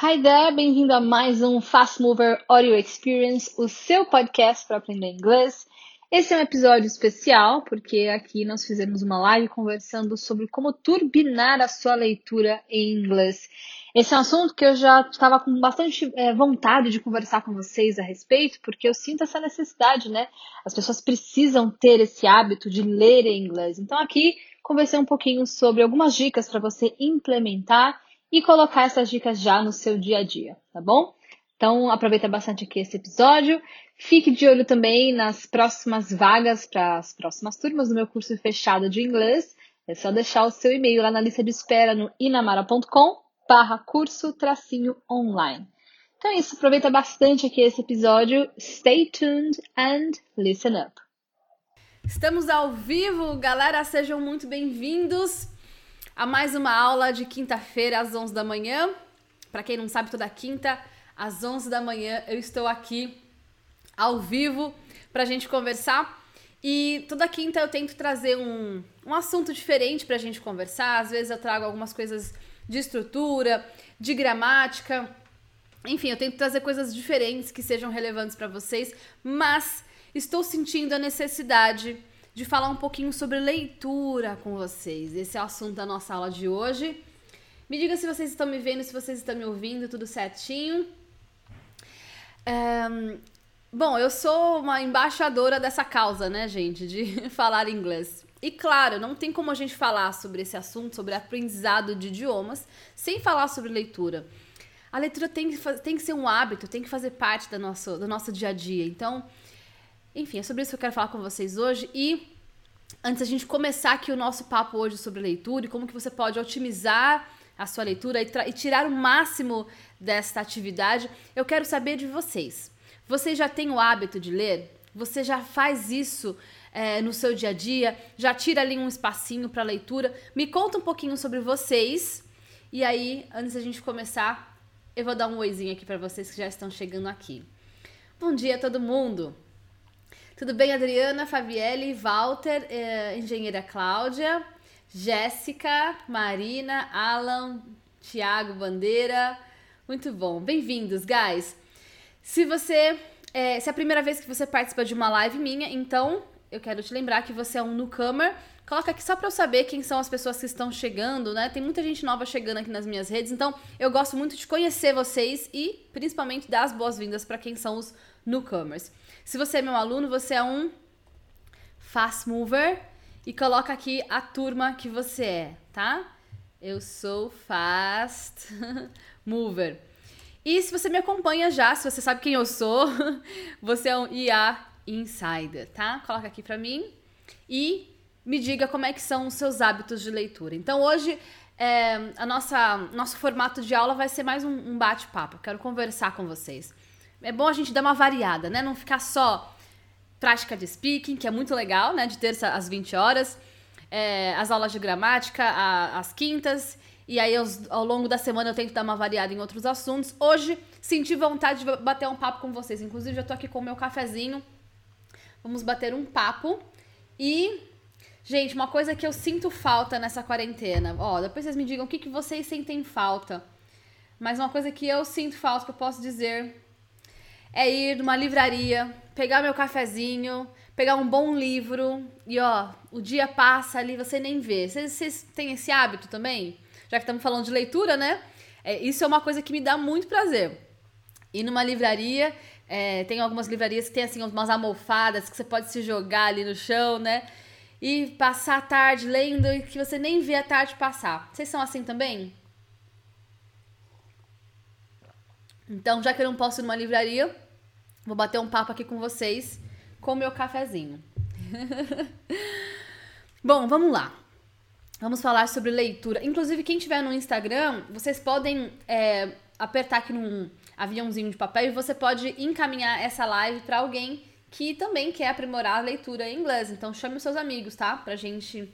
Hi there, bem-vindo a mais um Fast Mover Audio Experience, o seu podcast para aprender inglês. Esse é um episódio especial porque aqui nós fizemos uma live conversando sobre como turbinar a sua leitura em inglês. Esse é um assunto que eu já estava com bastante é, vontade de conversar com vocês a respeito, porque eu sinto essa necessidade, né? As pessoas precisam ter esse hábito de ler em inglês. Então aqui conversei um pouquinho sobre algumas dicas para você implementar e colocar essas dicas já no seu dia a dia, tá bom? Então aproveita bastante aqui esse episódio. Fique de olho também nas próximas vagas para as próximas turmas do meu curso fechado de inglês. É só deixar o seu e-mail lá na lista de espera no inamara.com barra curso tracinho online. Então é isso, aproveita bastante aqui esse episódio. Stay tuned and listen up. Estamos ao vivo, galera, sejam muito bem-vindos a mais uma aula de quinta-feira às 11 da manhã. Para quem não sabe, toda quinta às 11 da manhã eu estou aqui ao vivo para a gente conversar. E toda quinta eu tento trazer um, um assunto diferente para a gente conversar. Às vezes eu trago algumas coisas de estrutura, de gramática. Enfim, eu tento trazer coisas diferentes que sejam relevantes para vocês, mas estou sentindo a necessidade de falar um pouquinho sobre leitura com vocês. Esse é o assunto da nossa aula de hoje. Me diga se vocês estão me vendo, se vocês estão me ouvindo, tudo certinho. Um, bom, eu sou uma embaixadora dessa causa, né, gente, de falar inglês. E claro, não tem como a gente falar sobre esse assunto, sobre aprendizado de idiomas, sem falar sobre leitura. A leitura tem que, tem que ser um hábito, tem que fazer parte do nosso, do nosso dia a dia. Então, enfim, é sobre isso que eu quero falar com vocês hoje. E antes da gente começar aqui o nosso papo hoje sobre leitura e como que você pode otimizar a sua leitura e, e tirar o máximo desta atividade, eu quero saber de vocês. Você já tem o hábito de ler? Você já faz isso é, no seu dia a dia? Já tira ali um espacinho para leitura? Me conta um pouquinho sobre vocês. E aí, antes da gente começar, eu vou dar um oizinho aqui para vocês que já estão chegando aqui. Bom dia, todo mundo! Tudo bem, Adriana, Fabielle, Walter, eh, engenheira Cláudia, Jéssica, Marina, Alan, Tiago Bandeira. Muito bom. Bem-vindos, guys. Se você. É, se é a primeira vez que você participa de uma live minha, então eu quero te lembrar que você é um newcomer. Coloca aqui só para eu saber quem são as pessoas que estão chegando, né? Tem muita gente nova chegando aqui nas minhas redes, então eu gosto muito de conhecer vocês e principalmente dar as boas-vindas para quem são os newcomers. Se você é meu aluno, você é um fast mover e coloca aqui a turma que você é, tá? Eu sou fast mover. E se você me acompanha já, se você sabe quem eu sou, você é um IA Insider, tá? Coloca aqui para mim e me diga como é que são os seus hábitos de leitura. Então hoje é, a nossa nosso formato de aula vai ser mais um, um bate-papo. Quero conversar com vocês. É bom a gente dar uma variada, né? Não ficar só prática de speaking, que é muito legal, né? De terça às 20 horas, é, as aulas de gramática às quintas e aí, ao longo da semana, eu tento dar uma variada em outros assuntos. Hoje, senti vontade de bater um papo com vocês. Inclusive, já tô aqui com o meu cafezinho Vamos bater um papo. E, gente, uma coisa que eu sinto falta nessa quarentena. Ó, depois vocês me digam o que, que vocês sentem falta. Mas uma coisa que eu sinto falta, que eu posso dizer, é ir numa livraria, pegar meu cafezinho, pegar um bom livro e, ó, o dia passa ali, você nem vê. Vocês, têm esse hábito também? Já que estamos falando de leitura, né? É, isso é uma coisa que me dá muito prazer. Ir numa livraria é, tem algumas livrarias que tem assim umas almofadas que você pode se jogar ali no chão, né? E passar a tarde lendo e que você nem vê a tarde passar. Vocês são assim também? Então, já que eu não posso ir numa livraria, vou bater um papo aqui com vocês com o meu cafezinho. Bom, vamos lá. Vamos falar sobre leitura. Inclusive, quem tiver no Instagram, vocês podem é, apertar aqui num aviãozinho de papel e você pode encaminhar essa live para alguém que também quer aprimorar a leitura em inglês. Então chame os seus amigos, tá? Pra gente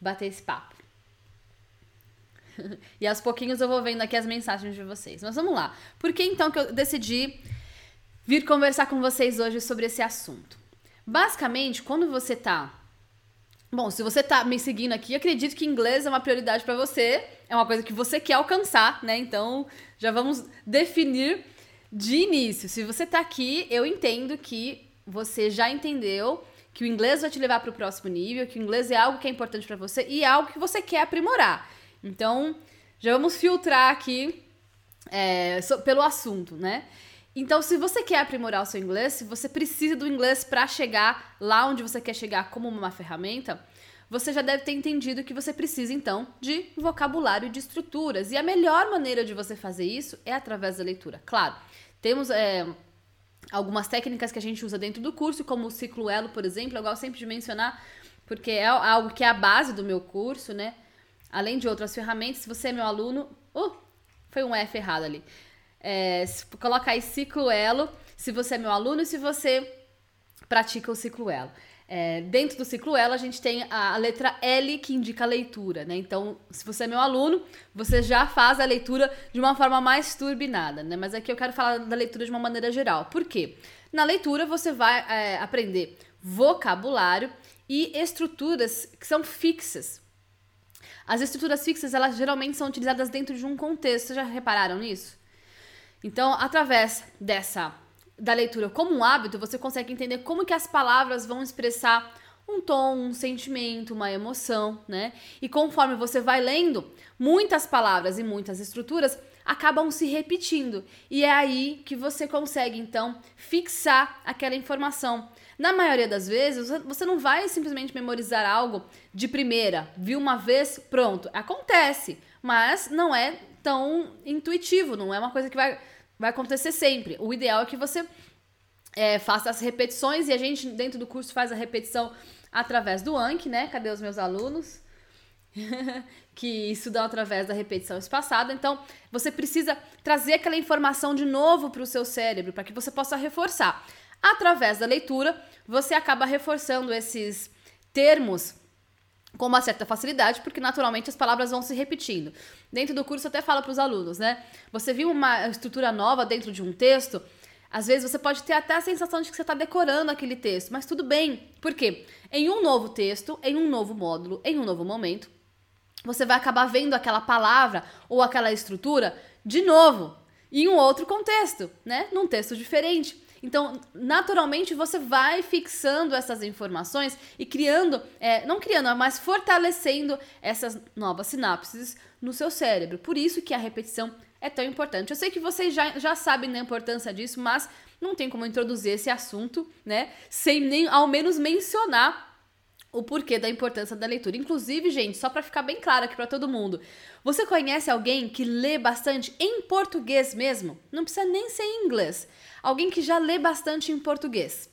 bater esse papo. e aos pouquinhos eu vou vendo aqui as mensagens de vocês. Mas vamos lá. Por que então que eu decidi vir conversar com vocês hoje sobre esse assunto? Basicamente, quando você tá Bom, se você tá me seguindo aqui, acredito que inglês é uma prioridade para você, é uma coisa que você quer alcançar, né? Então, já vamos definir de início. Se você tá aqui, eu entendo que você já entendeu que o inglês vai te levar para o próximo nível, que o inglês é algo que é importante para você e é algo que você quer aprimorar. Então, já vamos filtrar aqui é, pelo assunto, né? Então, se você quer aprimorar o seu inglês, se você precisa do inglês para chegar lá onde você quer chegar como uma ferramenta, você já deve ter entendido que você precisa então de vocabulário e de estruturas. E a melhor maneira de você fazer isso é através da leitura. Claro, temos é, algumas técnicas que a gente usa dentro do curso, como o ciclo Elo, por exemplo. Eu gosto sempre de mencionar, porque é algo que é a base do meu curso, né? Além de outras ferramentas, se você é meu aluno. Uh, foi um F errado ali. É, coloca aí ciclo elo, se você é meu aluno e se você pratica o ciclo elo. É, dentro do ciclo elo, a gente tem a, a, letra L que indica a leitura, né? Então, se você é meu aluno, você já faz a leitura de uma forma mais turbinada, né? Mas aqui eu quero falar da leitura de uma maneira geral. Por quê? Na leitura, você vai é, aprender vocabulário e estruturas que são fixas. As estruturas fixas, elas geralmente são utilizadas dentro de um contexto. Vocês já repararam nisso? Então, através dessa da leitura como um hábito, você consegue entender como que as palavras vão expressar um tom, um sentimento, uma emoção, né? E conforme você vai lendo, muitas palavras e muitas estruturas acabam se repetindo. E é aí que você consegue então fixar aquela informação. Na maioria das vezes, você não vai simplesmente memorizar algo de primeira, viu uma vez, pronto. Acontece, mas não é tão intuitivo, não é uma coisa que vai vai acontecer sempre. O ideal é que você é, faça as repetições e a gente, dentro do curso, faz a repetição através do Anki, né? Cadê os meus alunos? que estudam através da repetição espaçada. Então, você precisa trazer aquela informação de novo para o seu cérebro, para que você possa reforçar. Através da leitura, você acaba reforçando esses termos com uma certa facilidade, porque naturalmente as palavras vão se repetindo. Dentro do curso, eu até falo para os alunos, né? Você viu uma estrutura nova dentro de um texto? Às vezes você pode ter até a sensação de que você está decorando aquele texto, mas tudo bem. Por quê? Em um novo texto, em um novo módulo, em um novo momento, você vai acabar vendo aquela palavra ou aquela estrutura de novo, em um outro contexto, né? Num texto diferente. Então, naturalmente, você vai fixando essas informações e criando, é, não criando, mas fortalecendo essas novas sinapses no seu cérebro. Por isso que a repetição é tão importante. Eu sei que vocês já, já sabem da importância disso, mas não tem como introduzir esse assunto, né, sem nem ao menos mencionar o porquê da importância da leitura. Inclusive, gente, só para ficar bem claro aqui para todo mundo, você conhece alguém que lê bastante em português mesmo? Não precisa nem ser em inglês alguém que já lê bastante em português.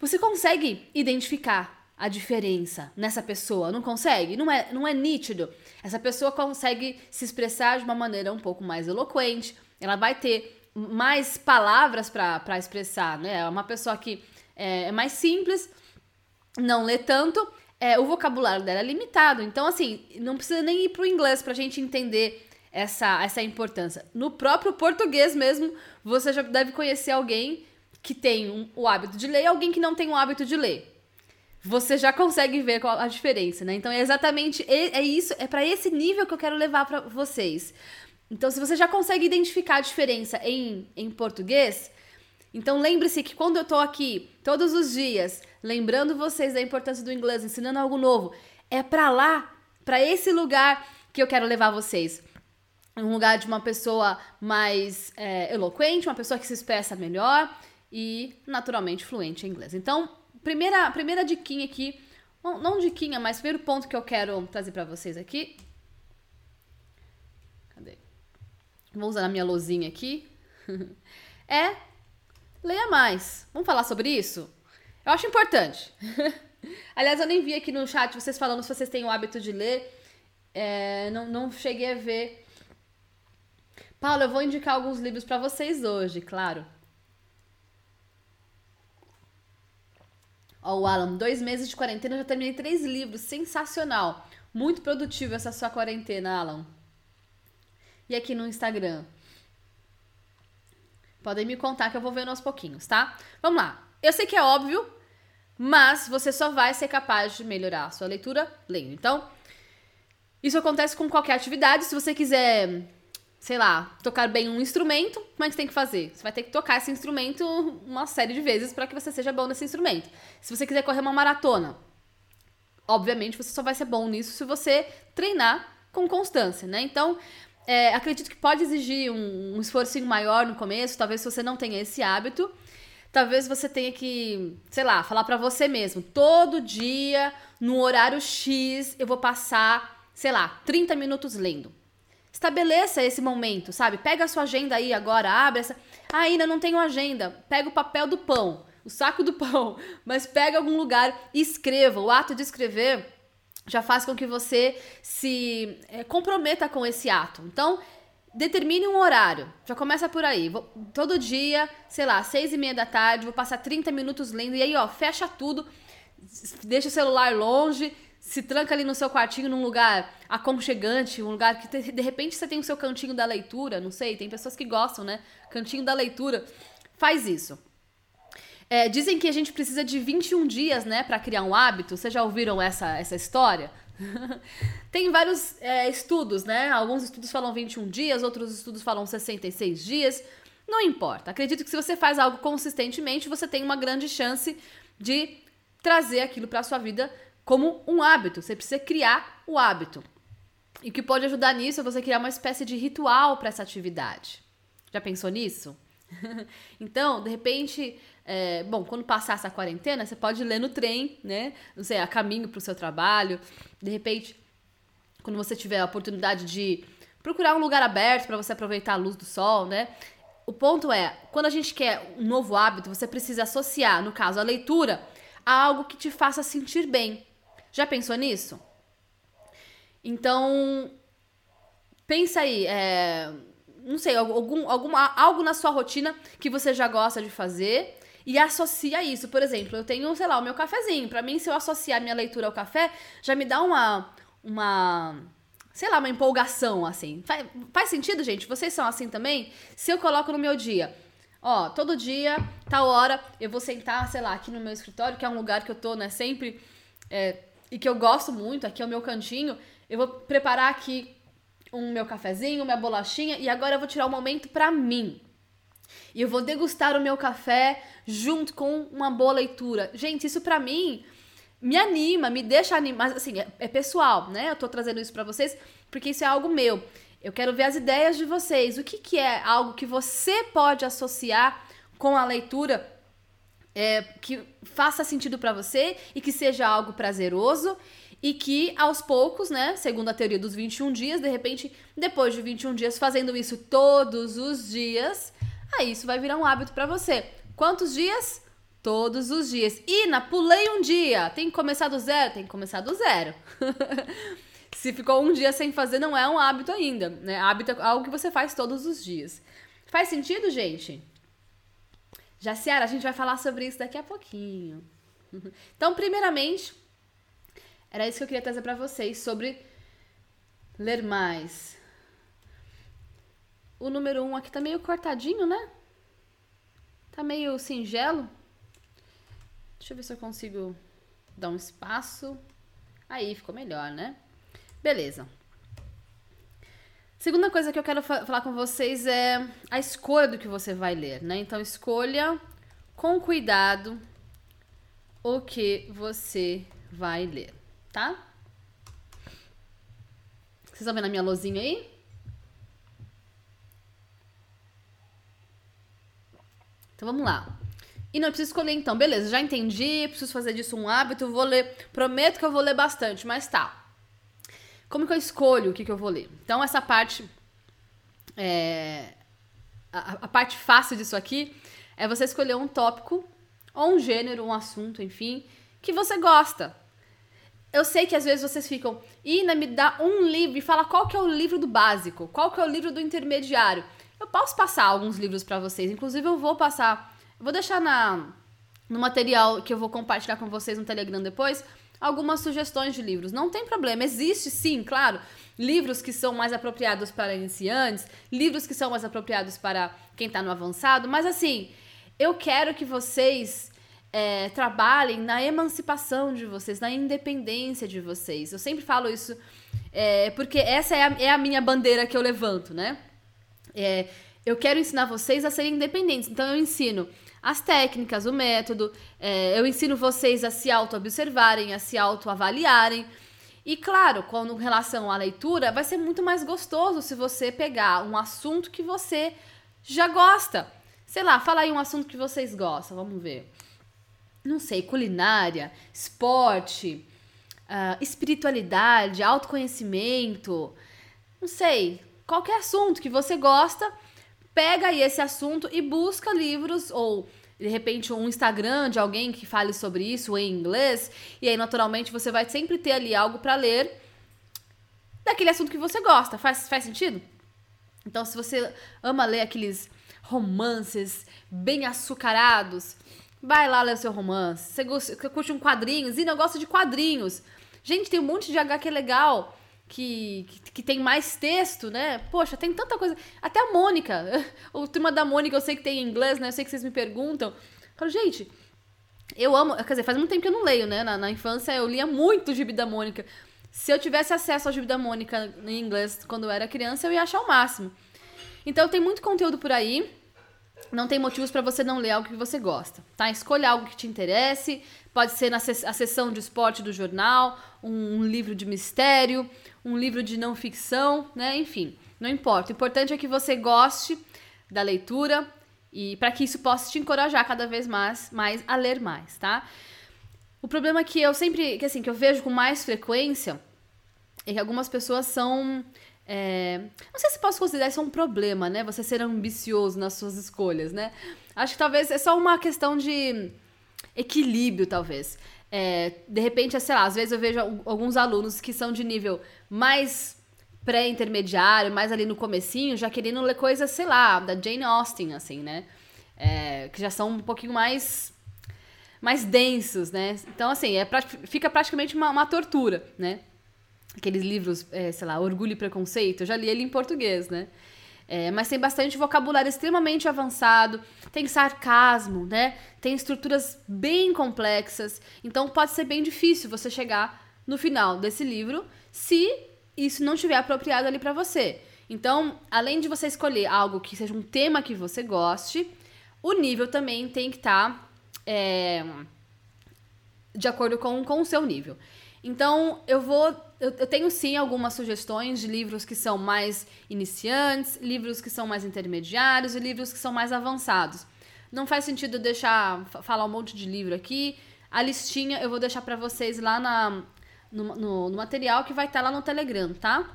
Você consegue identificar a diferença nessa pessoa? Não consegue? Não é, não é nítido? Essa pessoa consegue se expressar de uma maneira um pouco mais eloquente, ela vai ter mais palavras para expressar, né? É uma pessoa que é, é mais simples, não lê tanto, é, o vocabulário dela é limitado. Então, assim, não precisa nem ir para o inglês para a gente entender essa, essa importância. No próprio português mesmo, você já deve conhecer alguém que tem um, o hábito de ler e alguém que não tem o hábito de ler. Você já consegue ver qual a diferença, né? Então é exatamente é, isso, é para esse nível que eu quero levar para vocês. Então, se você já consegue identificar a diferença em, em português, então lembre-se que quando eu tô aqui todos os dias, lembrando vocês da importância do inglês, ensinando algo novo, é para lá, para esse lugar que eu quero levar vocês um lugar de uma pessoa mais é, eloquente, uma pessoa que se expressa melhor e naturalmente fluente em inglês. Então, primeira, primeira diquinha aqui, não, não diquinha, mas primeiro ponto que eu quero trazer para vocês aqui. Cadê? Vou usar a minha lozinha aqui. é leia mais. Vamos falar sobre isso? Eu acho importante. Aliás, eu nem vi aqui no chat vocês falando se vocês têm o hábito de ler. É, não, não cheguei a ver Paula, eu vou indicar alguns livros para vocês hoje, claro. Ó, o Alan, dois meses de quarentena, já terminei três livros. Sensacional. Muito produtivo essa sua quarentena, Alan. E aqui no Instagram? Podem me contar que eu vou vendo aos pouquinhos, tá? Vamos lá. Eu sei que é óbvio, Mas você só vai ser capaz de melhorar a sua leitura lendo. Então, isso acontece com qualquer atividade. Se você quiser, sei lá, tocar bem um instrumento, como é que tem que fazer? Você vai ter que tocar esse instrumento uma série de vezes para que você seja bom nesse instrumento. Se você quiser correr uma maratona, obviamente você só vai ser bom nisso se você treinar com constância, né? Então, é, acredito que pode exigir um, um esforço maior no começo, talvez se você não tenha esse hábito. Talvez você tenha que, sei lá, falar para você mesmo, todo dia, no horário X, eu vou passar, sei lá, 30 minutos lendo. Estabeleça esse momento, sabe? Pega a sua agenda aí agora, abre essa. Ah, ainda não tenho agenda. Pega o papel do pão, o saco do pão, mas pega algum lugar e escreva. O ato de escrever já faz com que você se é, comprometa com esse ato. Então, determine um horário. Já começa por aí. Vou, todo dia, sei lá, seis e meia da tarde, vou passar 30 minutos lendo. E aí, ó, fecha tudo, deixa o celular longe, se tranca ali no seu quartinho num lugar aconchegante, um lugar que de repente você tem o seu cantinho da leitura, não sei, tem pessoas que gostam, né? Cantinho da leitura. Faz isso. É, dizem que a gente precisa de 21 dias, né, para criar um hábito. Vocês já ouviram essa, essa história? Tem vários é, estudos, né? Alguns estudos falam 21 dias, outros estudos falam 66 dias. Não importa. Acredito que se você faz algo consistentemente, você tem uma grande chance de trazer aquilo para sua vida como um hábito. Você precisa criar o hábito. E o que pode ajudar nisso é você criar uma espécie de ritual para essa atividade. Já pensou nisso? então, de repente, é, bom, quando passar essa quarentena, você pode ler no trem, né? Não sei, a caminho para o seu trabalho. De repente, quando você tiver a oportunidade de procurar um lugar aberto para você aproveitar a luz do sol, né? O ponto é, quando a gente quer um novo hábito, você precisa associar, no caso, a leitura, a algo que te faça sentir bem. Já pensou nisso? Então, pensa aí, é, não sei, algum, alguma, algo na sua rotina que você já gosta de fazer e associa isso. Por exemplo, eu tenho, sei lá, o meu cafezinho. Para mim, se eu associar minha leitura ao café, já me dá uma uma sei lá, uma empolgação assim. Faz, faz sentido, gente? Vocês são assim também? Se eu coloco no meu dia, ó, todo dia, tal hora, eu vou sentar, sei lá, aqui no meu escritório, que é um lugar que eu tô, né, sempre é, e que eu gosto muito, aqui é o meu cantinho, eu vou preparar aqui um meu cafezinho, minha bolachinha e agora eu vou tirar um momento para mim. E eu vou degustar o meu café junto com uma boa leitura. Gente, isso para mim me anima, me deixa animar. Assim, é, é, pessoal, né? Eu tô trazendo isso para vocês porque isso é algo meu. Eu quero ver as ideias de vocês. O que, que é algo que você pode associar com a leitura é, que faça sentido para você e que seja algo prazeroso e que aos poucos, né, segundo a teoria dos 21 dias, de repente, depois de 21 dias fazendo isso todos os dias, aí isso vai virar um hábito para você. Quantos dias? Todos os dias. Ina, pulei um dia. Tem que começar do zero? Tem que começar do zero. Se ficou um dia sem fazer, não é um hábito ainda. Né? Hábito é algo que você faz todos os dias. Faz sentido, gente? Jaciara, a gente vai falar sobre isso daqui a pouquinho. Então, primeiramente, era isso que eu queria trazer para vocês sobre ler mais. O número 1 um aqui tá meio cortadinho, né? Tá meio singelo. Deixa eu ver se eu consigo dar um espaço. Aí ficou melhor, né? Beleza. Segunda coisa que eu quero fa falar com vocês é a escolha do que você vai ler, né? Então escolha com cuidado o que você vai ler tá? Vocês estão vendo a minha luzinha aí? Então vamos lá. E não preciso escolher então, beleza, já entendi, preciso fazer disso um hábito, vou ler, prometo que eu vou ler bastante, mas tá. Como que eu escolho o que, que eu vou ler? Então essa parte, é, a, a parte fácil disso aqui é você escolher um tópico, ou um gênero, um assunto, enfim, que você gosta. Eu sei que às vezes vocês ficam, Ina, me dá um livro e fala qual que é o livro do básico, qual que é o livro do intermediário. Eu posso passar alguns livros para vocês, inclusive eu vou passar, vou deixar na no material que eu vou compartilhar com vocês no Telegram depois, algumas sugestões de livros. Não tem problema, existe sim, claro, livros que são mais apropriados para iniciantes, livros que são mais apropriados para quem está no avançado, mas assim, eu quero que vocês é, trabalhem na emancipação de vocês, na independência de vocês. Eu sempre falo isso é, porque essa é a, é a, minha bandeira que eu levanto, né? É, eu quero ensinar vocês a serem independentes. Então eu ensino as técnicas, o método, é, eu ensino vocês a se auto-observarem, a se auto-avaliarem. E claro, com relação à leitura, vai ser muito mais gostoso se você pegar um assunto que você já gosta. Sei lá, fala aí um assunto que vocês gostam, vamos ver não sei, culinária, esporte, uh, espiritualidade, autoconhecimento, não sei, qualquer assunto que você gosta, pega aí esse assunto e busca livros ou de repente um Instagram de alguém que fale sobre isso em inglês, e aí naturalmente você vai sempre ter ali algo para ler daquele assunto que você gosta. Faz, faz sentido? Então, se você ama ler aqueles romances bem açucarados, Vai lá ler o seu romance. Você, curte um quadrinhos e não gosta de quadrinhos. Gente, tem um monte de HQ legal que, que, que, tem mais texto, né? Poxa, tem tanta coisa. Até a Mônica. O turma da Mônica eu sei que tem em inglês, né? Eu sei que vocês me perguntam. Eu falo, gente, eu amo. Quer dizer, faz muito tempo que eu não leio, né? Na, na infância eu lia muito o Gibi da Mônica. Se eu tivesse acesso ao Gibi da Mônica em inglês quando eu era criança, eu ia achar o máximo. Então tem muito conteúdo por aí não tem motivos para você não ler algo que você gosta, tá? Escolha algo que te interesse, pode ser na a sessão de esporte do jornal, um, livro de mistério, um livro de não ficção, né? Enfim, não importa. O importante é que você goste da leitura e para que isso possa te encorajar cada vez mais, mais a ler mais, tá? O problema é que eu sempre, que assim, que eu vejo com mais frequência é que algumas pessoas são é, não sei se posso considerar isso um problema, né? Você ser ambicioso nas suas escolhas, né? Acho que talvez é só uma questão de equilíbrio, talvez. É, de repente, sei lá, às vezes eu vejo alguns alunos que são de nível mais pré-intermediário, mais ali no comecinho, já querendo ler coisas, sei lá, da Jane Austen, assim, né? É, que já são um pouquinho mais mais densos, né? Então, assim, é, fica praticamente uma, uma tortura, né? aqueles livros, é, sei lá, Orgulho e Preconceito, eu já li ele em português, né? É, mas tem bastante vocabulário extremamente avançado, tem sarcasmo, né? Tem estruturas bem complexas, então pode ser bem difícil você chegar no final desse livro se isso não estiver apropriado ali para você. Então, além de você escolher algo que seja um tema que você goste, o nível também tem que estar tá, é, de acordo com, com o seu nível. Então, eu vou. Eu, eu, tenho sim algumas sugestões de livros que são mais iniciantes, livros que são mais intermediários e livros que são mais avançados. Não faz sentido deixar falar um monte de livro aqui. A listinha eu vou deixar para vocês lá na, no, no, no, material que vai estar tá lá no Telegram, tá?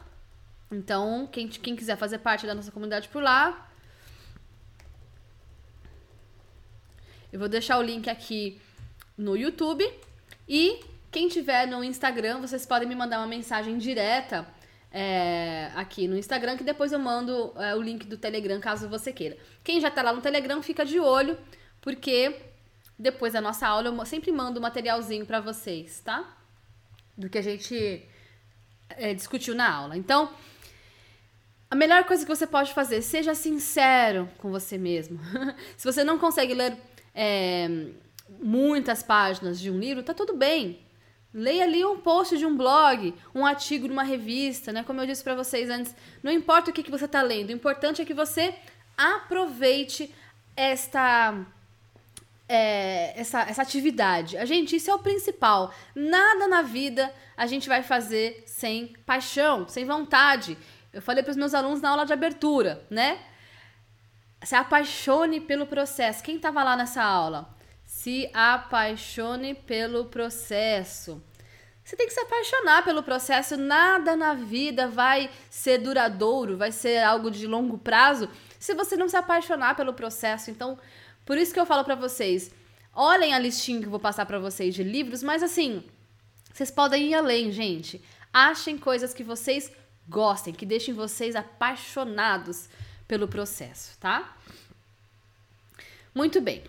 Então, quem, quem quiser fazer parte da nossa comunidade por lá, eu vou deixar o link aqui no YouTube e quem tiver no Instagram, vocês podem me mandar uma mensagem direta é, aqui no Instagram, que depois eu mando é, o link do Telegram, caso você queira. Quem já tá lá no Telegram, fica de olho, porque depois da nossa aula eu sempre mando um materialzinho para vocês, tá? Do que a gente é, discutiu na aula. Então, a melhor coisa que você pode fazer, seja sincero com você mesmo. Se você não consegue ler é, muitas páginas de um livro, tá tudo bem. Leia ali um post de um blog, um artigo de uma revista, né? Como eu disse para vocês antes, não importa o que, que você está lendo, o importante é que você aproveite esta é, essa, essa atividade. A gente, isso é o principal. Nada na vida a gente vai fazer sem paixão, sem vontade. Eu falei para os meus alunos na aula de abertura, né? Se apaixone pelo processo. Quem estava lá nessa aula? Se apaixone pelo processo. Você tem que se apaixonar pelo processo. Nada na vida vai ser duradouro, vai ser algo de longo prazo, se você não se apaixonar pelo processo. Então, por isso que eu falo para vocês, olhem a listinha que eu vou passar para vocês de livros, mas assim, vocês podem ir além, gente. Achem coisas que vocês gostem, que deixem vocês apaixonados pelo processo, tá? Muito bem.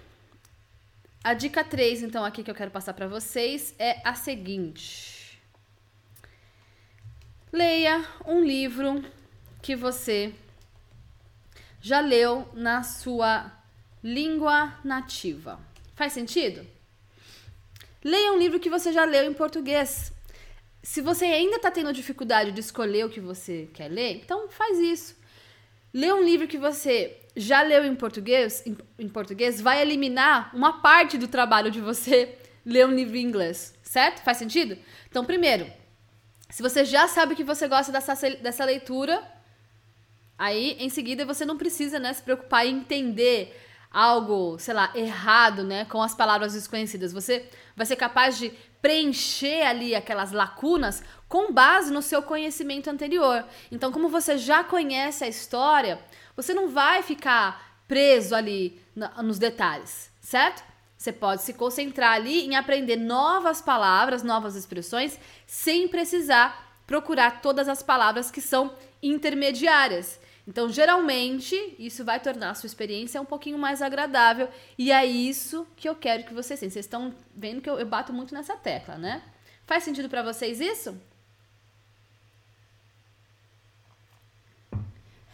A dica 3, então, aqui que eu quero passar para vocês é a seguinte: leia um livro que você já leu na sua língua nativa. Faz sentido? Leia um livro que você já leu em português. Se você ainda está tendo dificuldade de escolher o que você quer ler, então faz isso. Lê um livro que você já leu em português, em, em português, vai eliminar uma parte do trabalho de você ler um livro em inglês, certo? Faz sentido? Então, primeiro, se você já sabe que você gosta dessa, dessa leitura, aí em seguida você não precisa né, se preocupar em entender algo, sei lá, errado, né, com as palavras desconhecidas. Você vai ser capaz de preencher ali aquelas lacunas com base no seu conhecimento anterior. Então, como você já conhece a história, você não vai ficar preso ali nos detalhes, certo? Você pode se concentrar ali em aprender novas palavras, novas expressões, sem precisar procurar todas as palavras que são intermediárias. Então, geralmente, isso vai tornar a sua experiência um pouquinho mais agradável. E é isso que eu quero que vocês tenham. Vocês estão vendo que eu, eu bato muito nessa tecla, né? Faz sentido para vocês isso?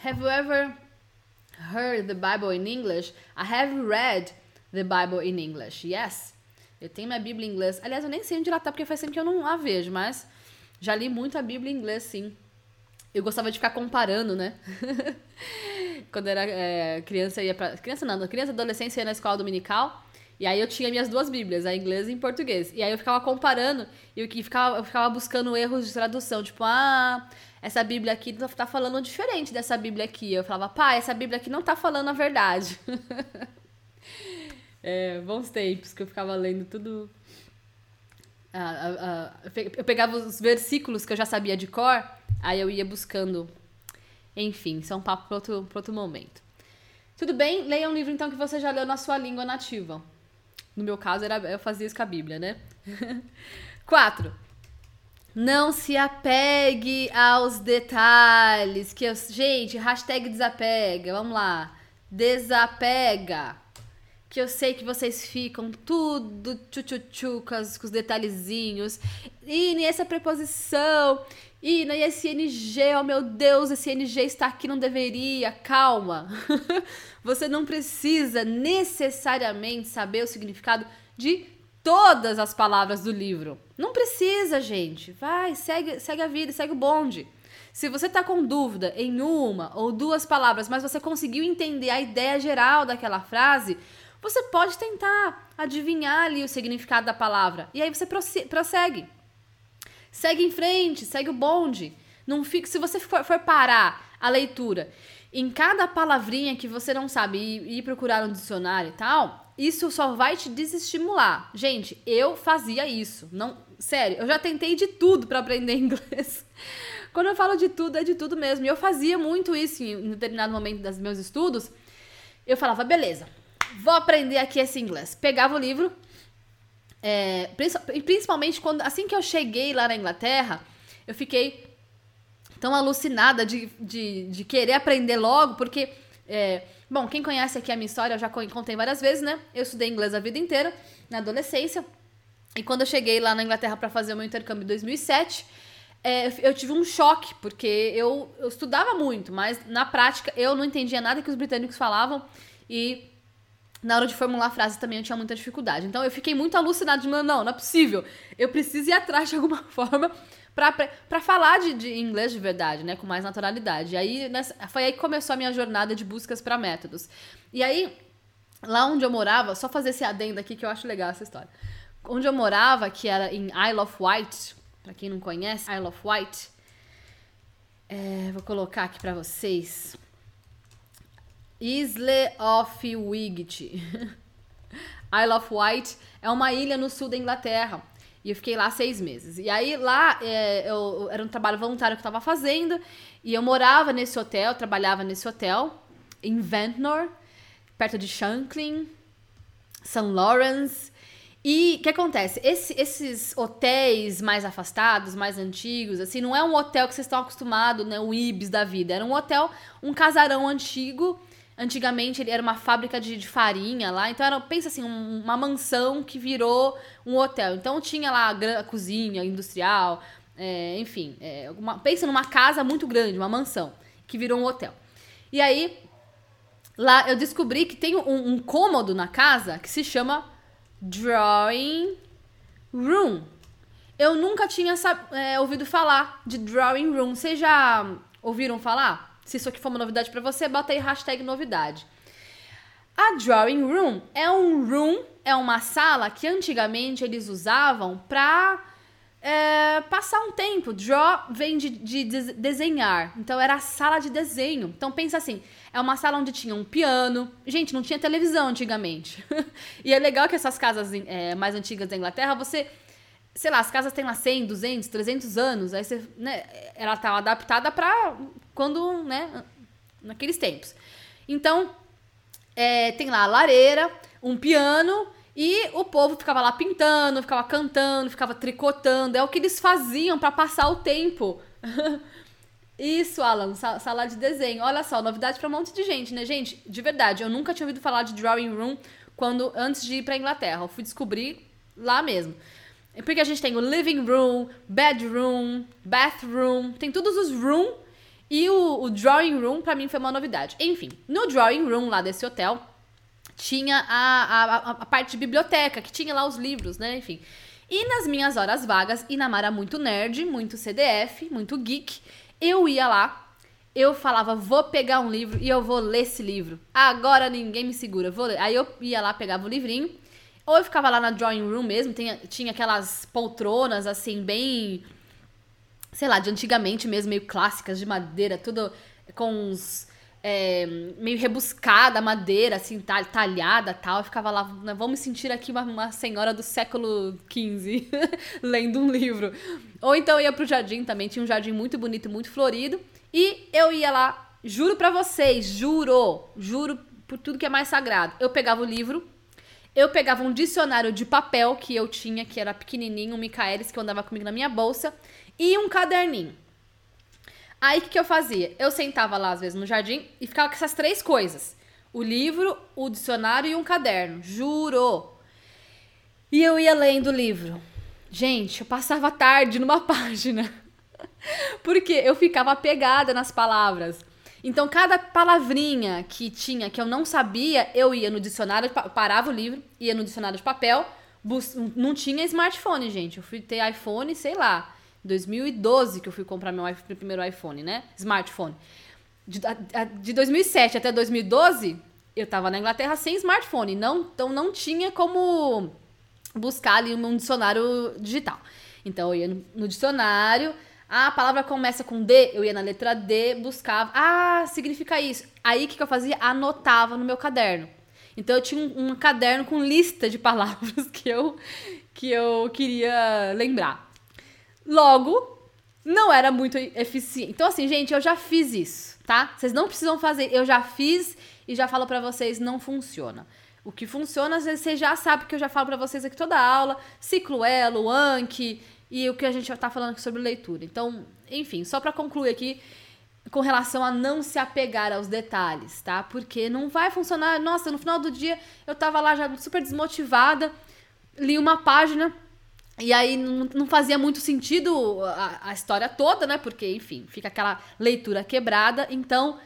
Have you ever heard the Bible in English? I have read the Bible in English. Yes. Eu tenho minha Bíblia em inglês. Aliás, eu nem sei onde ela tá, porque faz tempo que eu não a vejo, mas já li muito a Bíblia em inglês, sim eu gostava de ficar comparando, né? Quando era é, criança, ia pra. Criança não, criança adolescência ia na escola dominical. E aí eu tinha minhas duas bíblias, a inglês e em português. E aí eu ficava comparando e eu ficava, eu ficava buscando erros de tradução. Tipo, ah, essa bíblia aqui tá, tá falando diferente dessa bíblia aqui. Eu falava, pá, essa bíblia aqui não tá falando a verdade. é, bons tempos que eu ficava lendo tudo. Ah, ah, eu pegava os versículos que eu já sabia de cor Aí eu ia buscando. Enfim, isso é um papo para outro, outro momento. Tudo bem? Leia um livro então que você já leu na sua língua nativa. No meu caso, era, eu fazia isso com a Bíblia, né? Quatro. Não se apegue aos detalhes. Que eu, gente, hashtag desapega. Vamos lá. Desapega que eu sei que vocês ficam tudo tchu-tchu-tchu com, os detalhezinhos. E nessa preposição, e na ISNG, oh meu Deus, esse NG está aqui, não deveria. Calma. Você não precisa necessariamente saber o significado de todas as palavras do livro. Não precisa, gente. Vai, segue, segue a vida, segue o bonde. Se você está com dúvida em uma ou duas palavras, mas você conseguiu entender a ideia geral daquela frase, você pode tentar adivinhar ali o significado da palavra. E aí você prossegue. Segue em frente, segue o bonde. Não fique, se você for, for parar a leitura em cada palavrinha que você não sabe e ir procurar um dicionário e tal, isso só vai te desestimular. Gente, eu fazia isso. Não, sério, eu já tentei de tudo para aprender inglês. Quando eu falo de tudo, é de tudo mesmo. E eu fazia muito isso em determinado momento dos meus estudos. Eu falava, beleza, vou aprender aqui esse inglês. Pegava o livro, é, principalmente quando assim que eu cheguei lá na Inglaterra, eu fiquei tão alucinada de, de, de querer aprender logo, porque, é, bom, quem conhece aqui a minha história, eu já contei várias vezes, né? Eu estudei inglês a vida inteira, na adolescência, e quando eu cheguei lá na Inglaterra para fazer o meu intercâmbio em 2007, é, eu tive um choque, porque eu, eu estudava muito, mas na prática eu não entendia nada que os britânicos falavam e na hora de formular frases também eu tinha muita dificuldade. Então eu fiquei muito alucinada de, não, não é possível. Eu preciso ir atrás de alguma forma para falar de, de, inglês de verdade, né, com mais naturalidade. E aí nessa, foi aí que começou a minha jornada de buscas para métodos. E aí lá onde eu morava, só fazer esse adendo aqui que eu acho legal essa história. Onde eu morava, que era em Isle of Wight, para quem não conhece, Isle of Wight. É, vou colocar aqui para vocês. Isle of Wight. Isle of Wight é uma ilha no sul da Inglaterra. E eu fiquei lá seis meses. E aí lá é, eu, era um trabalho voluntário que eu estava fazendo. E eu morava nesse hotel, trabalhava nesse hotel, em Ventnor, perto de Shanklin, St. Lawrence. E o que acontece? Esse, esses hotéis mais afastados, mais antigos, assim, não é um hotel que vocês estão acostumados, né? O Ibis da vida. Era um hotel, um casarão antigo Antigamente ele era uma fábrica de, de farinha lá, então era, pensa assim, um, uma mansão que virou um hotel. Então tinha lá a, a cozinha industrial, é, enfim, é, uma, pensa numa casa muito grande, uma mansão, que virou um hotel. E aí, lá eu descobri que tem um, um cômodo na casa que se chama Drawing room. Eu nunca tinha é, ouvido falar de drawing room. Vocês já ouviram falar? Se isso aqui for uma novidade para você, bota aí hashtag novidade. A drawing room é um room, é uma sala que antigamente eles usavam para é, passar um tempo. Draw vem de, de, de, desenhar. Então era a sala de desenho. Então pensa assim: é uma sala onde tinha um piano. Gente, não tinha televisão antigamente. e é legal que essas casas é, mais antigas da Inglaterra, você. Sei lá, as casas têm lá 100, 200, 300 anos. Aí você. Né, ela tá adaptada para quando. né? Naqueles tempos. Então, é, tem lá a lareira, um piano e o povo ficava lá pintando, ficava cantando, ficava tricotando. É o que eles faziam para passar o tempo. Isso, Alan, sala de desenho. Olha só, novidade para um monte de gente, né, gente? De verdade, eu nunca tinha ouvido falar de drawing room quando antes de ir para Inglaterra. Eu fui descobrir lá mesmo. Porque a gente tem o living room, bedroom, bathroom, tem todos os room e o, o drawing room para mim foi uma novidade. Enfim, no drawing room lá desse hotel, tinha a, a, a, parte de biblioteca, que tinha lá os livros, né? Enfim. E nas minhas horas vagas, e na Mara muito nerd, muito CDF, muito geek, eu ia lá, eu falava, vou pegar um livro e eu vou ler esse livro. Agora ninguém me segura, vou ler. Aí eu ia lá, pegava o livrinho, ou eu ficava lá na drawing room mesmo, tinha, tinha aquelas poltronas, assim, bem, sei lá, de antigamente mesmo, meio clássicas, de madeira, tudo com uns é, meio rebuscada, madeira, assim, talhada tal. Eu ficava lá, vamos sentir aqui uma, uma senhora do século XV lendo um livro. Ou então eu ia pro jardim também, tinha um jardim muito bonito, muito florido. E eu ia lá, juro pra vocês, juro, juro por tudo que é mais sagrado. Eu pegava o livro, eu pegava um dicionário de papel que eu tinha, que era pequenininho, um Michaelis, que eu andava comigo na minha bolsa, e um caderninho. Aí o que, que eu fazia? Eu sentava lá, às vezes, no jardim e ficava com essas três coisas: o livro, o dicionário e um caderno. Juro! E eu ia lendo o livro. Gente, eu passava tarde numa página. Porque eu ficava apegada nas palavras. Então, cada palavrinha que tinha que eu não sabia, eu ia no dicionário, parava o livro, ia no dicionário de papel. Não tinha smartphone, gente. Eu fui ter iPhone, sei lá, 2012 que eu fui comprar meu primeiro iPhone, né? Smartphone. De, de 2007 até 2012, eu tava na Inglaterra sem smartphone. Não, então não tinha como buscar ali um dicionário digital. Então eu ia no, no dicionário, ah, a palavra começa com D, eu ia na letra D, buscava. Ah, significa isso. Aí o que, que eu fazia? Anotava no meu caderno. Então eu tinha um, um, caderno com lista de palavras que eu, que eu queria lembrar. Logo, não era muito eficiente. Então, assim, gente, eu já fiz isso, tá? Vocês não precisam fazer. Eu já fiz e já falo para vocês, não funciona. O que funciona, às vezes, você já sabe que eu já falo para vocês aqui toda a aula. Ciclo Elo, Anki e o que a gente já tá falando aqui sobre leitura. Então, enfim, só para concluir aqui com relação a não se apegar aos detalhes, tá? Porque não vai funcionar. Nossa, no final do dia eu tava lá já super desmotivada, li uma página, e aí não, fazia muito sentido a, a, história toda, né? Porque, enfim, fica aquela leitura quebrada. Então,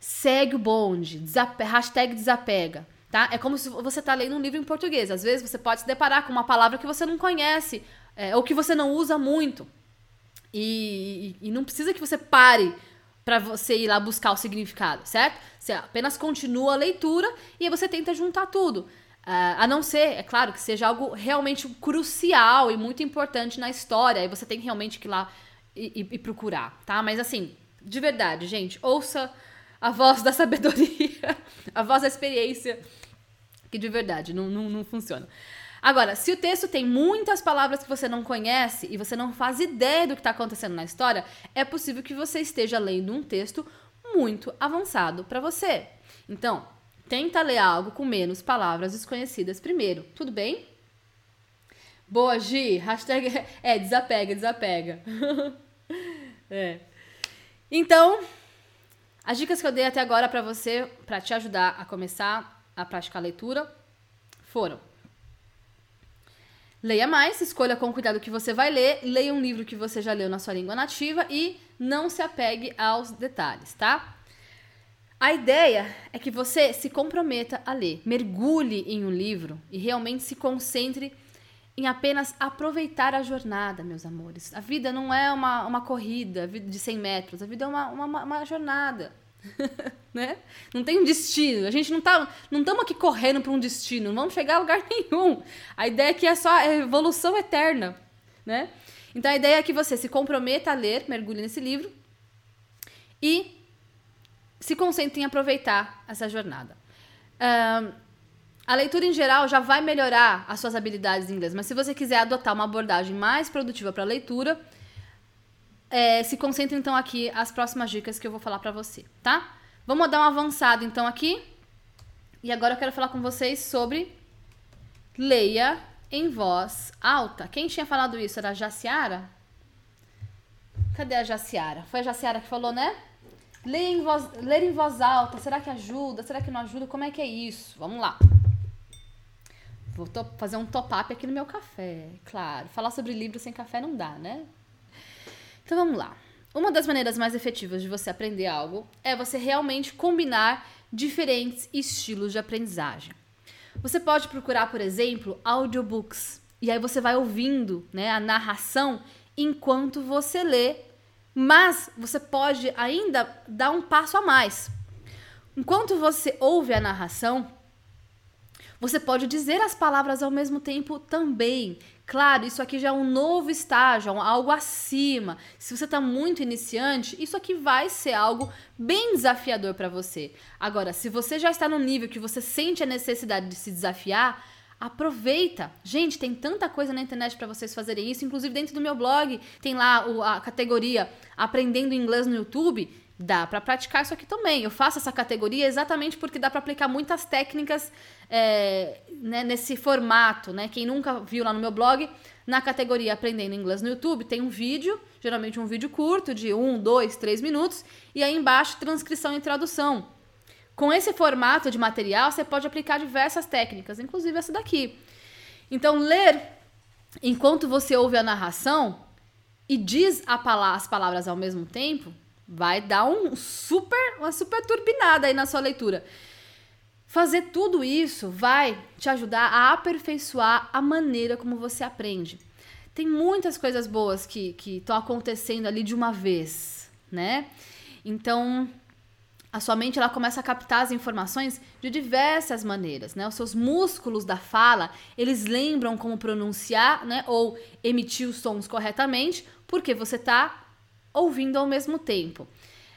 segue o bonde. Hashtag desapega. Tá? É como se você tá lendo um livro em português. Às vezes você pode se deparar com uma palavra que você não conhece, é, ou que você não usa muito. E, e, e não precisa que você pare para você ir lá buscar o significado, certo? Você apenas continua a leitura e aí você tenta juntar tudo. Uh, a não ser, é claro, que seja algo realmente crucial e muito importante na história, e você tem realmente que ir lá e, e, e, procurar, tá? Mas assim, de verdade, gente, ouça a voz da sabedoria, a voz da experiência, que de verdade não, não, não funciona. Agora, se o texto tem muitas palavras que você não conhece e você não faz ideia do que está acontecendo na história, é possível que você esteja lendo um texto muito avançado para você. Então, Tenta ler algo com menos palavras desconhecidas primeiro. Tudo bem? Boa, Gi. Hashtag é desapega, desapega. é. Então, as dicas que eu dei até agora para você, para te ajudar a começar a praticar a leitura, foram: leia mais, escolha com cuidado o que você vai ler, leia um livro que você já leu na sua língua nativa e não se apegue aos detalhes, tá? A ideia é que você se comprometa a ler, mergulhe em um livro e realmente se concentre em apenas aproveitar a jornada, meus amores. A vida não é uma, uma corrida de 100 metros, a vida é uma, uma, uma jornada. né? Não tem um destino. A gente não tá, não estamos aqui correndo para um destino, não vamos chegar a lugar nenhum. A ideia é que é só evolução eterna, né? Então a ideia é que você se comprometa a ler, mergulhe nesse livro e se concentre em aproveitar essa jornada. Um, a leitura em geral já vai melhorar as suas habilidades em inglês, mas se você quiser adotar uma abordagem mais produtiva para a leitura, é, se concentre então aqui as próximas dicas que eu vou falar para você, tá? Vamos dar um avançado então aqui. E agora eu quero falar com vocês sobre leia em voz alta. Quem tinha falado isso era a Jaciara? Cadê a Jaciara? Foi a Jaciara que falou, né? Ler em, voz, ler em voz alta, será que ajuda? Será que não ajuda? Como é que é isso? Vamos lá. Vou fazer um top-up aqui no meu café, claro. Falar sobre livro sem café não dá, né? Então vamos lá. Uma das maneiras mais efetivas de você aprender algo é você realmente combinar diferentes estilos de aprendizagem. Você pode procurar, por exemplo, audiobooks. E aí você vai ouvindo né, a narração enquanto você lê. Mas você pode ainda dar um passo a mais. Enquanto você ouve a narração, você pode dizer as palavras ao mesmo tempo também. Claro, isso aqui já é um novo estágio, algo acima. Se você está muito iniciante, isso aqui vai ser algo bem desafiador para você. Agora, se você já está no nível que você sente a necessidade de se desafiar, aproveita. Gente, tem tanta coisa na internet para vocês fazerem isso. Inclusive, dentro do meu blog, tem lá a categoria Aprendendo Inglês no YouTube dá para praticar isso aqui também. Eu faço essa categoria exatamente porque dá para aplicar muitas técnicas é, né, nesse formato, né? Quem nunca viu lá no meu blog, na categoria Aprendendo Inglês no YouTube, tem um vídeo, geralmente um vídeo curto, de um, dois, três minutos, e aí embaixo transcrição e tradução. Com esse formato de material, você pode aplicar diversas técnicas, inclusive essa daqui. Então, ler enquanto você ouve a narração e diz as palavras ao mesmo tempo vai dar um super, uma super turbinada aí na sua leitura. Fazer tudo isso vai te ajudar a aperfeiçoar a maneira como você aprende. Tem muitas coisas boas que estão acontecendo ali de uma vez, né? Então, a sua mente ela começa a captar as informações de diversas maneiras, né? Os seus músculos da fala, eles lembram como pronunciar, né? Ou emitir os sons corretamente, porque você está ouvindo ao mesmo tempo.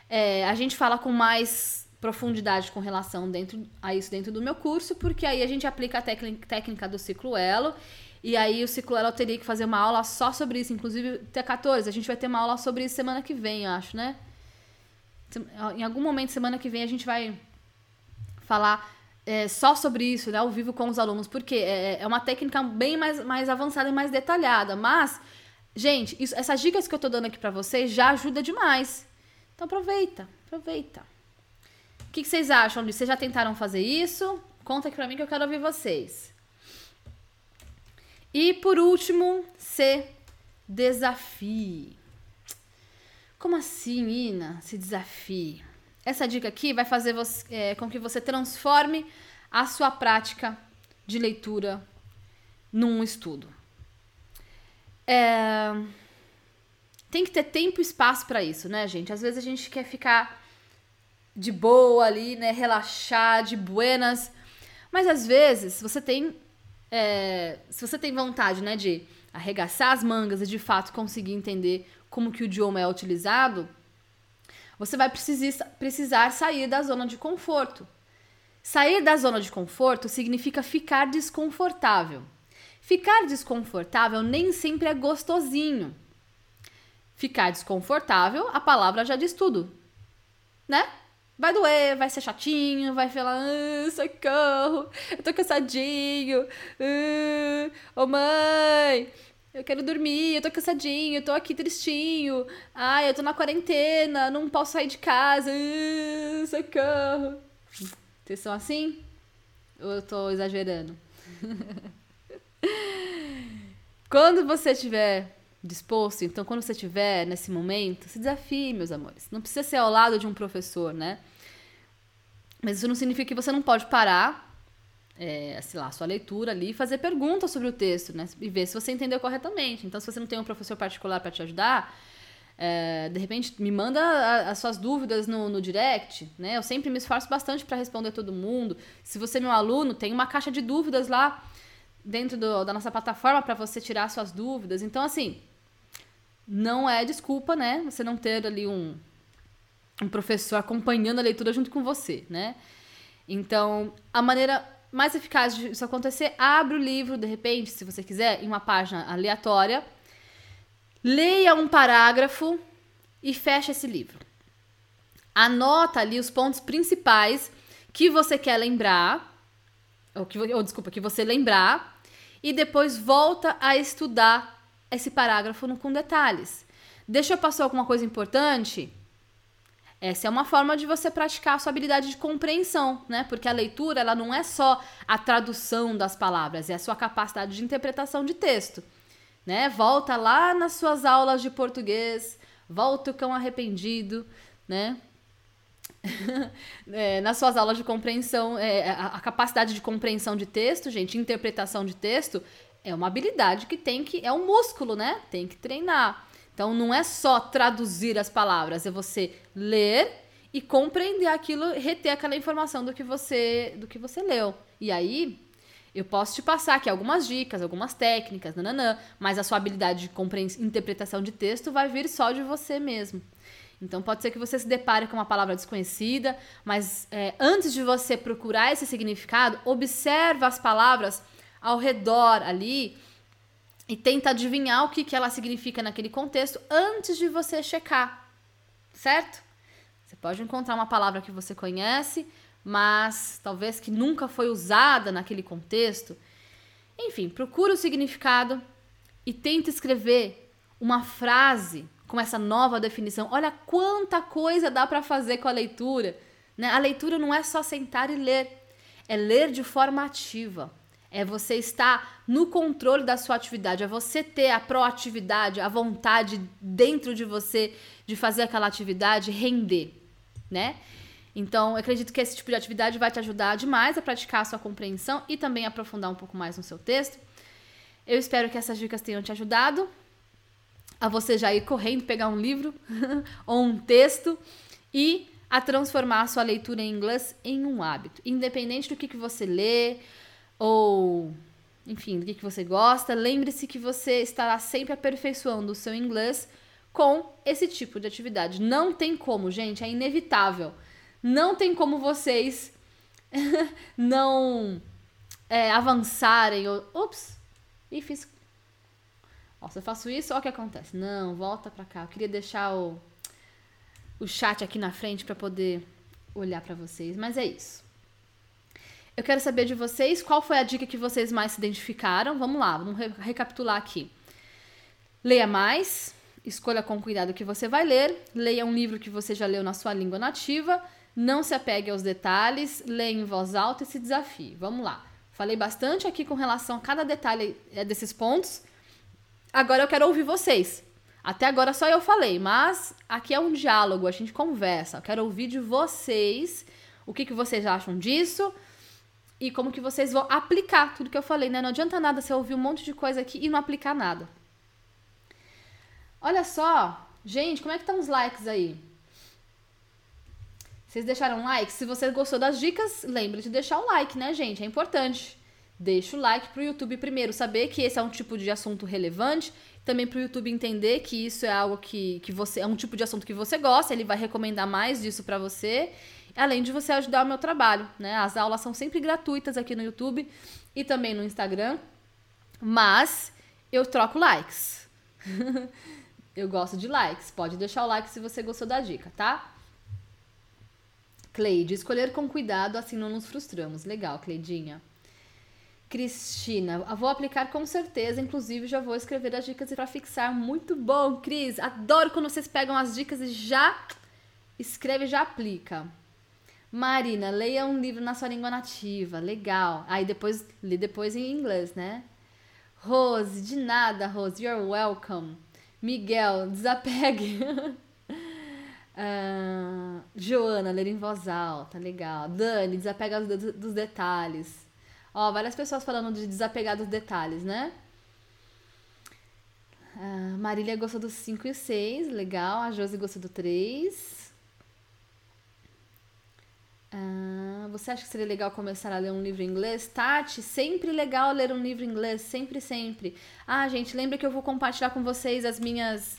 É, a gente fala com mais profundidade com relação dentro, a isso dentro do meu curso, porque aí a gente aplica a técnica do ciclo elo. E aí o ciclo elo teria que fazer uma aula só sobre isso, inclusive até 14. A gente vai ter uma aula sobre isso semana que vem, eu acho, né? Em algum momento, semana que vem, a gente vai falar é, só sobre isso, né, ao vivo com os alunos, porque é, é uma técnica bem mais, mais avançada e mais detalhada, mas Gente, isso, essas dicas que eu tô dando aqui para vocês já ajuda demais. Então aproveita, aproveita. O que, que vocês acham disso? Vocês já tentaram fazer isso? Conta aqui pra mim que eu quero ouvir vocês. E por último, se desafie. Como assim, Ina? Se desafie. Essa dica aqui vai fazer você, é, com que você transforme a sua prática de leitura num estudo. É... Tem que ter tempo e espaço para isso, né, gente? Às vezes a gente quer ficar de boa ali, né? Relaxar, de buenas. Mas às vezes você tem. É... Se você tem vontade, né, de arregaçar as mangas e de fato conseguir entender como que o idioma é utilizado, você vai precisar, precisar sair da zona de conforto. Sair da zona de conforto significa ficar desconfortável. Ficar desconfortável nem sempre é gostosinho. Ficar desconfortável, a palavra já diz tudo, né? Vai doer, vai ser chatinho, vai falar, ah, socorro, eu tô cansadinho, ah, oh, mãe, eu quero dormir, eu tô cansadinho, eu tô aqui tristinho, ai, eu tô na quarentena, não posso sair de casa, ah, socorro. Vocês são assim? Ou eu tô exagerando? Quando você estiver disposto, então quando você estiver nesse momento, se desafie, meus amores. Não precisa ser ao lado de um professor, né? Mas isso não significa que você não pode parar é, sei lá, sua leitura ali e fazer perguntas sobre o texto, né? E ver se você entendeu corretamente. Então, se você não tem um professor particular para te ajudar, é, de repente me manda a, as suas dúvidas no, no, direct, né? Eu sempre me esforço bastante para responder todo mundo. Se você é meu aluno, tem uma caixa de dúvidas lá dentro do, da nossa plataforma para você tirar suas dúvidas. Então, assim, não é desculpa, né? Você não ter ali um, um professor acompanhando a leitura junto com você, né? Então, a maneira mais eficaz de isso acontecer, abre o livro, de repente, se você quiser, em uma página aleatória, leia um parágrafo e fecha esse livro. Anota ali os pontos principais que você quer lembrar, ou, que, ou desculpa, que você lembrar, e depois volta a estudar esse parágrafo com detalhes. Deixa eu passar alguma coisa importante? Essa é uma forma de você praticar a sua habilidade de compreensão, né? Porque a leitura, ela não é só a tradução das palavras, é a sua capacidade de interpretação de texto, né? Volta lá nas suas aulas de português, volta o cão arrependido, né? é, nas suas aulas de compreensão, é, a, a capacidade de compreensão de texto, gente, interpretação de texto, é uma habilidade que tem que. É um músculo, né? Tem que treinar. Então não é só traduzir as palavras, é você ler e compreender aquilo, reter aquela informação do que você do que você leu. E aí eu posso te passar aqui algumas dicas, algumas técnicas, nananã, mas a sua habilidade de interpretação de texto vai vir só de você mesmo. Então pode ser que você se depare com uma palavra desconhecida, mas é, antes de você procurar esse significado, observa as palavras ao redor ali e tenta adivinhar o que, que ela significa naquele contexto antes de você checar, certo? Você pode encontrar uma palavra que você conhece, mas talvez que nunca foi usada naquele contexto. Enfim, procura o significado e tenta escrever uma frase com essa nova definição. Olha quanta coisa dá para fazer com a leitura. Né? A leitura não é só sentar e ler, é ler de forma ativa. É você estar no controle da sua atividade, é você ter a proatividade, a vontade dentro de você de fazer aquela atividade render, né? Então, eu acredito que esse tipo de atividade vai te ajudar demais a praticar a sua compreensão e também aprofundar um pouco mais no seu texto. Eu espero que essas dicas tenham te ajudado a você já ir correndo pegar um livro ou um texto e a transformar a sua leitura em inglês em um hábito, independente do que, que você lê, ou enfim, do que, você gosta, lembre-se que você estará sempre aperfeiçoando o seu inglês com esse tipo de atividade. Não tem como, gente, é inevitável. Não tem como vocês não é, avançarem. Ou, ups, e fiz. Ó, se eu faço isso, olha o que acontece. Não, volta pra cá. Eu queria deixar o, o chat aqui na frente para poder olhar para vocês, mas é isso. Eu quero saber de vocês qual foi a dica que vocês mais se identificaram. Vamos lá, vamos re recapitular aqui. Leia mais, escolha com cuidado o que você vai ler, leia um livro que você já leu na sua língua nativa, não se apegue aos detalhes, leia em voz alta e se desafie. Vamos lá. Falei bastante aqui com relação a cada detalhe é, desses pontos. Agora eu quero ouvir vocês. Até agora só eu falei, mas aqui é um diálogo, a gente conversa. Eu quero ouvir de vocês o que, que vocês acham disso e como que vocês vão aplicar tudo que eu falei, né? Não adianta nada você ouvir um monte de coisa aqui e não aplicar nada. Olha só, gente, como é que estão os likes aí? Vocês deixaram like? Se você gostou das dicas, lembre de deixar o like, né, gente? É importante. Deixa o like pro YouTube primeiro, saber que esse é um tipo de assunto relevante, também pro YouTube entender que isso é algo que, que você é um tipo de assunto que você gosta, ele vai recomendar mais disso para você além de você ajudar o meu trabalho, né? As aulas são sempre gratuitas aqui no YouTube e também no Instagram, mas eu troco likes. eu gosto de likes. Pode deixar o like se você gostou da dica, tá? Cleide, escolher com cuidado, assim não nos frustramos. Legal, Cleidinha. Cristina, vou aplicar com certeza, inclusive já vou escrever as dicas para fixar. Muito bom, Cris. Adoro quando vocês pegam as dicas e já escreve já aplica. Marina, leia um livro na sua língua nativa. Legal. Aí depois, lê depois em inglês, né? Rose, de nada, Rose. You're welcome. Miguel, desapegue. uh, Joana, ler em voz alta. Legal. Dani, desapega dos, dos detalhes. Ó, várias pessoas falando de desapegar dos detalhes, né? Ah, Marília gostou do 5 e 6, legal. A Josi gostou do 3. Ah, você acha que seria legal começar a ler um livro em inglês? Tati, sempre legal ler um livro em inglês, sempre, sempre. Ah, gente, lembra que eu vou compartilhar com vocês as minhas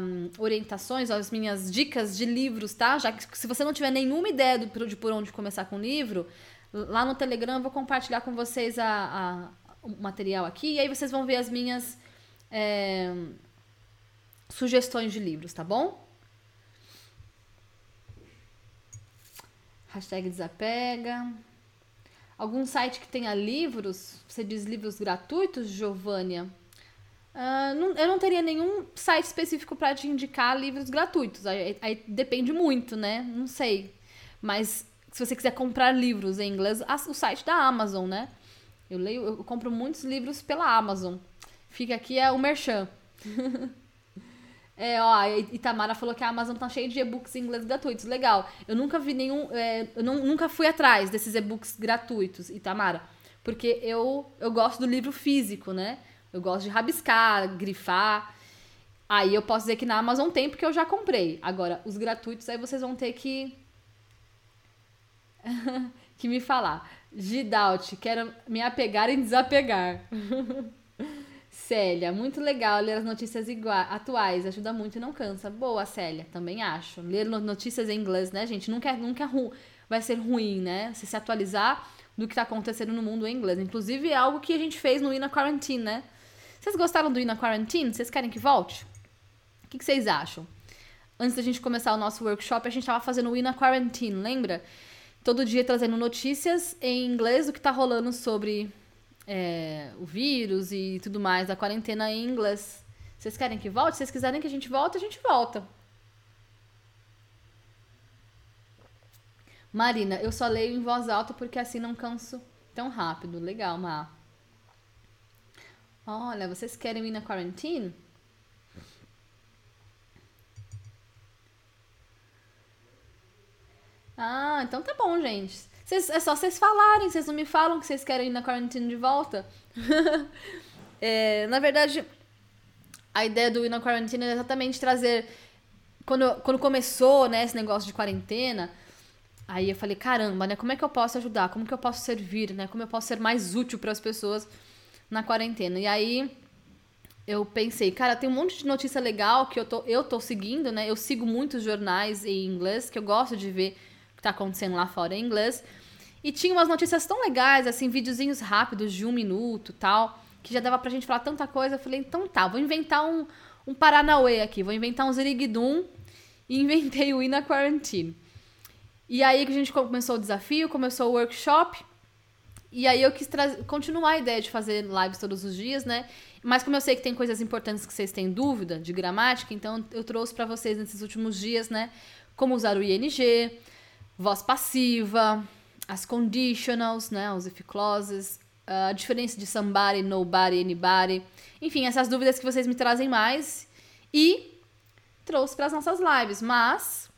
um, orientações, as minhas dicas de livros, tá? Já que se você não tiver nenhuma ideia do, de por onde começar com o livro, lá no Telegram eu vou compartilhar com vocês a, a, o material aqui e aí vocês vão ver as minhas é, sugestões de livros, tá bom? Hashtag desapega. Algum site que tenha livros? Você diz livros gratuitos, Giovânia? Uh, não, eu não teria nenhum site específico para te indicar livros gratuitos. Aí, aí, depende muito, né? Não sei. Mas se você quiser comprar livros em inglês, o site da Amazon, né? Eu leio, eu compro muitos livros pela Amazon. Fica aqui é o Merchan. é, ó, Itamara falou que a Amazon tá cheia de e-books em inglês gratuitos. Legal. Eu nunca vi nenhum. É, eu não, nunca fui atrás desses e-books gratuitos, Itamara. Porque eu, eu gosto do livro físico, né? Eu gosto de rabiscar, grifar. Aí eu posso dizer que na Amazon tem porque eu já comprei. Agora, os gratuitos aí vocês vão ter que. que me falar. Gidalt, quero me apegar e desapegar. Célia, muito legal ler as notícias atuais, ajuda muito e não cansa. Boa, Célia, também acho. Ler notícias em inglês, né, gente? Nunca, é, nunca é vai ser ruim, né? Se se atualizar do que está acontecendo no mundo em inglês. Inclusive, é algo que a gente fez no Ina Quarantine, né? Vocês gostaram do Ina Quarantine? Vocês querem que volte? O que, que vocês acham? Antes da gente começar o nosso workshop, a gente estava fazendo o Ina Quarantine, lembra? Todo dia trazendo notícias em inglês do que está rolando sobre é, o vírus e tudo mais, da quarentena em inglês. Vocês querem que volte? Se vocês quiserem que a gente volte, a gente volta. Marina, eu só leio em voz alta porque assim não canso tão rápido. Legal, Mar. Olha, vocês querem ir na quarentena? Ah, então tá bom, gente. Cês, é só vocês falarem, vocês não me falam que vocês querem ir na quarentena de volta. é, na verdade, a ideia do ir na quarentena é exatamente trazer. Quando, quando começou né, esse negócio de quarentena, aí eu falei: caramba, né? Como é que eu posso ajudar? Como que eu posso servir? Né? Como eu posso ser mais útil para as pessoas na quarentena? E aí eu pensei, cara, tem um monte de notícia legal que eu tô, eu tô seguindo, né? Eu sigo muitos jornais em inglês que eu gosto de ver tá acontecendo lá fora em inglês. E tinha umas notícias tão legais, assim, videozinhos rápidos de um minuto tal, que já dava pra gente falar tanta coisa. Eu falei, então tá, vou inventar um, um Paranauê aqui, vou inventar um Ziriguidum e inventei o Ina Quarantine. E aí que a gente começou o desafio, começou o workshop. E aí eu quis continuar a ideia de fazer lives todos os dias, né? Mas como eu sei que tem coisas importantes que vocês têm dúvida de gramática, então eu trouxe para vocês nesses últimos dias, né? Como usar o ING, voz passiva, as conditionals, né, os if clauses, a diferença de somebody, nobody, anybody. Enfim, essas dúvidas que vocês me trazem mais e trouxe para as nossas lives, mas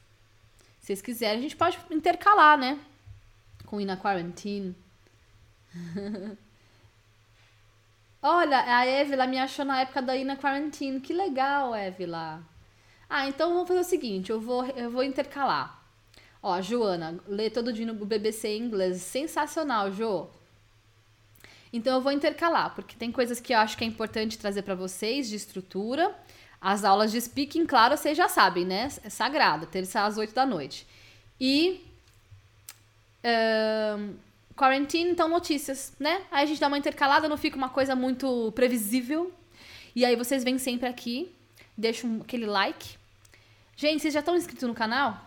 se vocês quiserem, a gente pode intercalar, né? Com Ina Quarantine. Olha, a Evila me achou na época da Ina Quarantine. Que legal, Evila. Ah, então vamos fazer o seguinte, eu vou, eu vou intercalar. Ó, Joana, lê todo dia no BBC em inglês. Sensacional, Jo. Então eu vou intercalar, porque tem coisas que eu acho que é importante trazer para vocês de estrutura. As aulas de speaking, claro, vocês já sabem, né? É sagrado, terça às 8 da noite. E um, quarantine, então notícias, né? Aí a gente dá uma intercalada, não fica uma coisa muito previsível. E aí vocês vêm sempre aqui, deixam aquele like. Gente, vocês já estão inscritos no canal?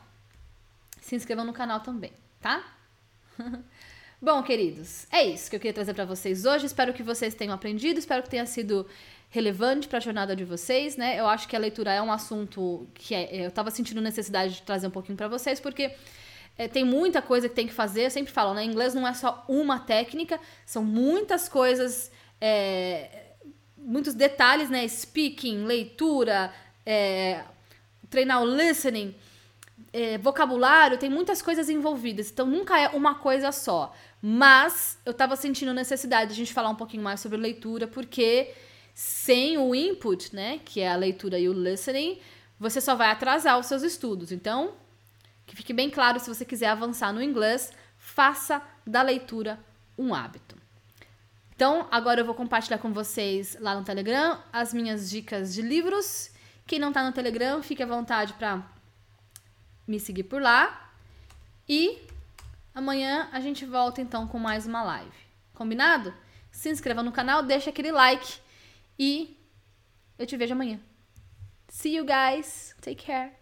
Se inscrevam no canal também, tá? Bom, queridos, é isso que eu queria trazer para vocês hoje. Espero que vocês tenham aprendido, espero que tenha sido relevante para a jornada de vocês, né? Eu acho que a leitura é um assunto que é, eu estava sentindo necessidade de trazer um pouquinho para vocês, porque é, tem muita coisa que tem que fazer. Eu sempre falo, né? Inglês não é só uma técnica, são muitas coisas, é, muitos detalhes, né? Speaking, leitura, é, treinar o listening é, vocabulário tem muitas coisas envolvidas, então nunca é uma coisa só. Mas eu tava sentindo necessidade de a gente falar um pouquinho mais sobre leitura, porque sem o input, né, que é a leitura e o listening, você só vai atrasar os seus estudos. Então, que fique bem claro, se você quiser avançar no inglês, faça da leitura um hábito. Então, agora eu vou compartilhar com vocês lá no Telegram as minhas dicas de livros. Quem não tá no Telegram, fique à vontade para me seguir por lá. E amanhã a gente volta então com mais uma live. Combinado? Se inscreva no canal, deixa aquele like e eu te vejo amanhã. See you guys. Take care.